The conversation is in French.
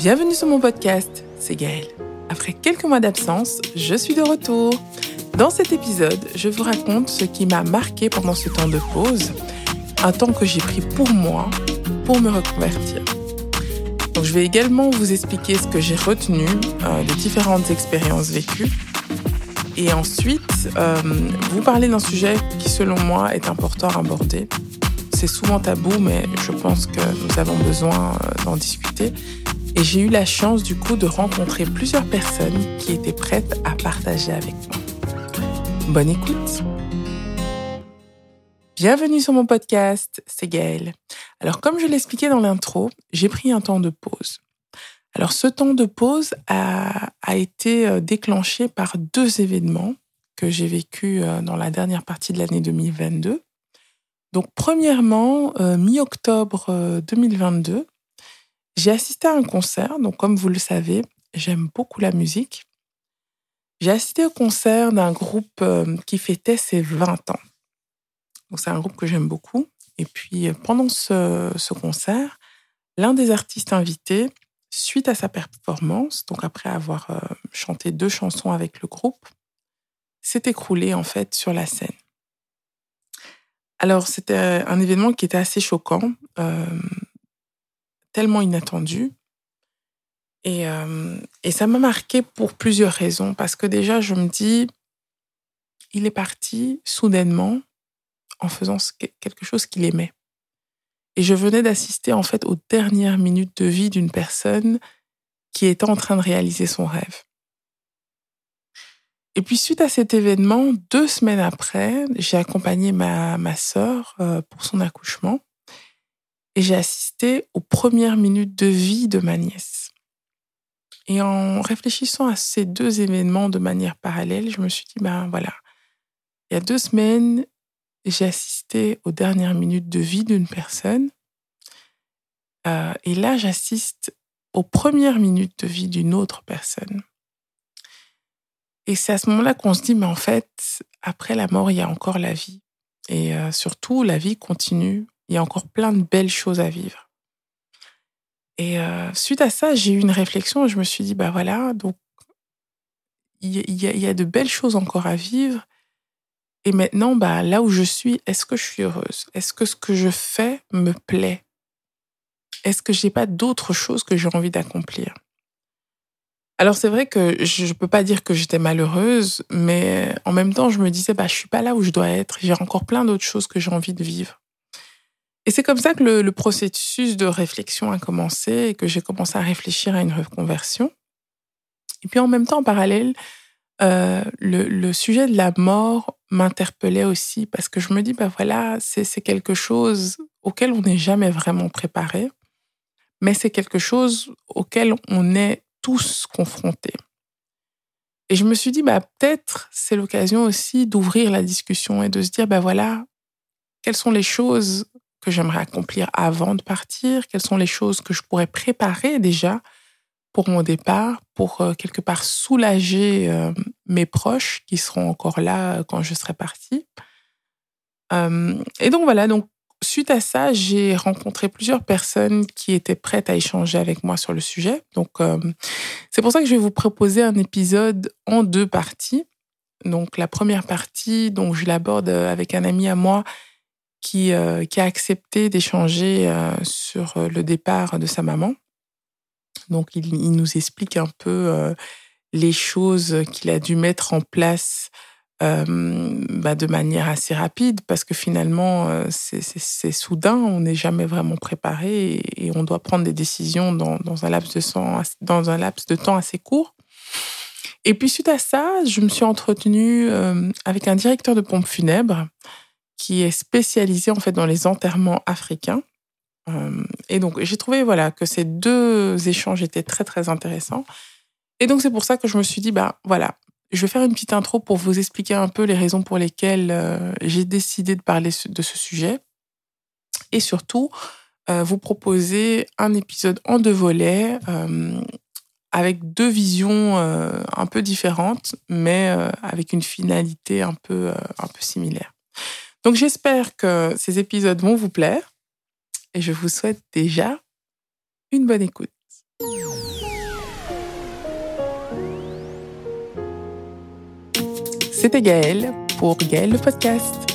Bienvenue sur mon podcast, c'est Gaëlle. Après quelques mois d'absence, je suis de retour. Dans cet épisode, je vous raconte ce qui m'a marqué pendant ce temps de pause, un temps que j'ai pris pour moi, pour me reconvertir. Donc, je vais également vous expliquer ce que j'ai retenu euh, des différentes expériences vécues. Et ensuite, euh, vous parler d'un sujet qui, selon moi, est important à aborder. C'est souvent tabou, mais je pense que nous avons besoin euh, d'en discuter. Et j'ai eu la chance du coup de rencontrer plusieurs personnes qui étaient prêtes à partager avec moi. Bonne écoute. Bienvenue sur mon podcast, c'est Gaëlle. Alors comme je l'expliquais dans l'intro, j'ai pris un temps de pause. Alors ce temps de pause a, a été euh, déclenché par deux événements que j'ai vécus euh, dans la dernière partie de l'année 2022. Donc premièrement, euh, mi-octobre 2022, j'ai assisté à un concert, donc comme vous le savez, j'aime beaucoup la musique. J'ai assisté au concert d'un groupe euh, qui fêtait ses 20 ans. Donc c'est un groupe que j'aime beaucoup. Et puis euh, pendant ce, ce concert, l'un des artistes invités, suite à sa performance, donc après avoir euh, chanté deux chansons avec le groupe, s'est écroulé en fait sur la scène. Alors c'était un événement qui était assez choquant tellement inattendu. Et, euh, et ça m'a marqué pour plusieurs raisons. Parce que déjà, je me dis, il est parti soudainement en faisant quelque chose qu'il aimait. Et je venais d'assister en fait aux dernières minutes de vie d'une personne qui était en train de réaliser son rêve. Et puis suite à cet événement, deux semaines après, j'ai accompagné ma, ma sœur euh, pour son accouchement et j'ai assisté aux premières minutes de vie de ma nièce. Et en réfléchissant à ces deux événements de manière parallèle, je me suis dit, ben voilà, il y a deux semaines, j'ai assisté aux dernières minutes de vie d'une personne. Euh, et là, j'assiste aux premières minutes de vie d'une autre personne. Et c'est à ce moment-là qu'on se dit, mais en fait, après la mort, il y a encore la vie. Et euh, surtout, la vie continue il y a encore plein de belles choses à vivre. Et euh, suite à ça, j'ai eu une réflexion et je me suis dit, bah voilà, donc il y, a, de belles choses encore à vivre. Et maintenant, bah, là où je suis, est-ce que je suis heureuse? Est-ce que ce que je fais me plaît? Est-ce que j'ai pas d'autres choses que j'ai envie d'accomplir? Alors c'est vrai que je ne peux pas dire que j'étais malheureuse, mais en même temps je me disais bah je suis pas là où je dois être. J'ai encore plein d'autres choses que j'ai envie de vivre. Et c'est comme ça que le, processus de réflexion a commencé et que j'ai commencé à réfléchir à une reconversion. Et puis en même temps, en parallèle, euh, le, sujet de la mort m'interpellait aussi parce que je me dis, ben voilà, c'est quelque chose auquel on n'est jamais vraiment préparé, mais c'est quelque chose auquel on est tous confrontés. Et je me suis dit, bah, peut-être c'est l'occasion aussi d'ouvrir la discussion et de se dire, ben voilà, quelles sont les choses que j'aimerais accomplir avant de partir, quelles sont les choses que je pourrais préparer déjà pour mon départ, pour euh, quelque part soulager euh, mes proches qui seront encore là euh, quand je serai partie? et donc voilà, donc suite à ça, j'ai rencontré plusieurs personnes qui étaient prêtes à échanger avec moi sur le sujet. Donc c'est pour ça que je vais vous proposer un épisode en deux parties. Donc la première partie, donc je l'aborde avec un ami à moi qui, euh, qui a accepté d'échanger euh, sur euh, le départ de sa maman. Donc, il, nous explique un peu les choses qu'il a dû mettre en place bah, de manière assez rapide, parce que finalement, c'est soudain, on n'est jamais vraiment préparé et, on doit prendre des décisions dans, un laps de temps, dans un laps de temps assez court. Et puis, suite à ça, je me suis entretenue avec un directeur de pompe funèbre qui est spécialisé en fait dans les enterrements africains. Euh, et donc j'ai trouvé voilà que ces deux échanges étaient très très intéressants. Et donc c'est pour ça que je me suis dit bah voilà, je vais faire une petite intro pour vous expliquer un peu les raisons pour lesquelles euh, j'ai décidé de parler de ce sujet et surtout euh, vous proposer un épisode en deux volets avec deux visions un peu différentes mais avec une finalité un peu un peu similaire. Donc j'espère que ces épisodes vont vous plaire et je vous souhaite déjà une bonne écoute. C'était Gaëlle pour Gaëlle le podcast.